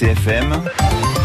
RCFM,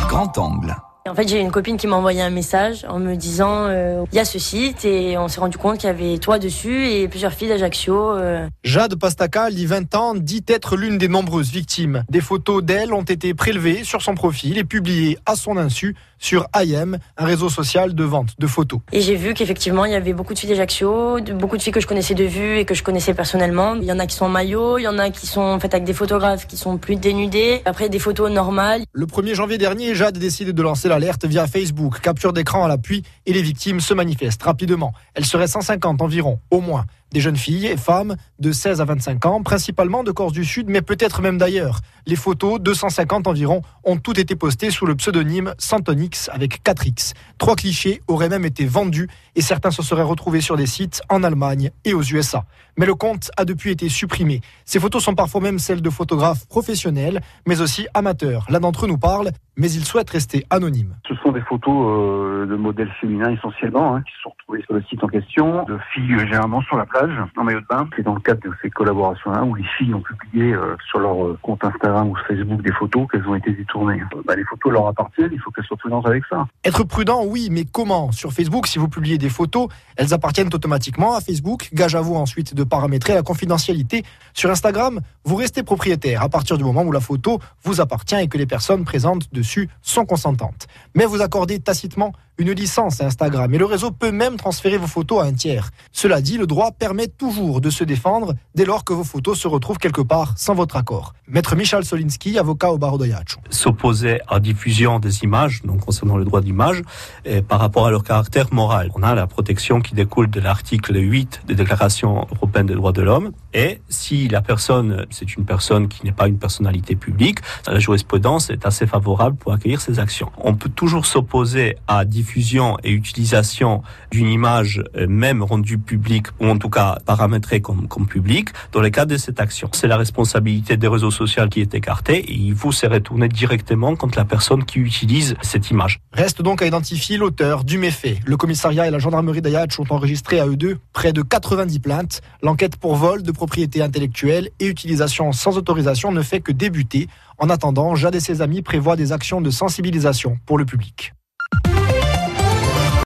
grand angle. En fait, j'ai une copine qui m'a envoyé un message en me disant euh, il y a ce site et on s'est rendu compte qu'il y avait toi dessus et plusieurs filles d'Ajaccio. euh. Jade Pastaca, 20 ans, dit être l'une des nombreuses victimes. Des photos d'elle ont été prélevées sur son profil et publiées à son insu sur IM, un réseau social de vente de photos. Et j'ai vu qu'effectivement, il y avait beaucoup de filles d'Ajaccio, beaucoup de filles que je connaissais de vue et que je connaissais personnellement. Il y en a qui sont en maillot, il y en a qui sont faites avec des photographes qui sont plus dénudés. Après, des photos normales. Le 1er janvier dernier, Jade décide de lancer l'alerte via Facebook, capture d'écran à l'appui et les victimes se manifestent rapidement. Elles seraient 150 environ, au moins. Des jeunes filles et femmes de 16 à 25 ans, principalement de Corse du Sud, mais peut-être même d'ailleurs. Les photos, 250 environ, ont toutes été postées sous le pseudonyme Santonix avec 4X. Trois clichés auraient même été vendus et certains se seraient retrouvés sur des sites en Allemagne et aux USA. Mais le compte a depuis été supprimé. Ces photos sont parfois même celles de photographes professionnels, mais aussi amateurs. L'un d'entre eux nous parle, mais il souhaite rester anonyme. Ce sont des photos euh, de modèles féminins essentiellement hein, qui sont retrouvées sur le site en question, de filles généralement sur la plage en maillot de bain. C'est dans le cadre de ces collaborations-là où les filles ont publié euh, sur leur euh, compte Instagram ou Facebook des photos qu'elles ont été détournées. Euh, bah, les photos leur appartiennent, il faut qu'elles soient prudentes avec ça. Être prudent, oui, mais comment? Sur Facebook, si vous publiez des photos, elles appartiennent automatiquement à Facebook. Gage à vous ensuite de paramétrer la confidentialité. Sur Instagram, vous restez propriétaire à partir du moment où la photo vous appartient et que les personnes présentes dessus sont consentantes. Mais vous accordez tacitement une licence à Instagram et le réseau peut même transférer vos photos à un tiers. Cela dit, le droit permet toujours de se défendre dès lors que vos photos se retrouvent quelque part sans votre accord. Maître Michal Solinski, avocat au barreau de s'opposer à diffusion des images, donc concernant le droit d'image, par rapport à leur caractère moral. On a la protection qui découle de l'article 8 des déclarations européennes des droits de l'homme. Et si la personne, c'est une personne qui n'est pas une personnalité publique, la jurisprudence est assez favorable pour accueillir ces actions. On peut toujours s'opposer à diffusion et utilisation d'une image, euh, même rendue publique, ou en tout cas paramétrée comme, comme publique, dans le cadre de cette action. C'est la responsabilité des réseaux sociaux qui est écartée et il faut se retourner directement contre la personne qui utilise cette image. Reste donc à identifier l'auteur du méfait. Le commissariat et la gendarmerie d'Ayatch ont enregistré à eux deux près de 90 plaintes. L'enquête pour vol de propriété intellectuelle et utilisation sans autorisation ne fait que débuter. En attendant, Jade et ses amis prévoient des actions de sensibilisation pour le public.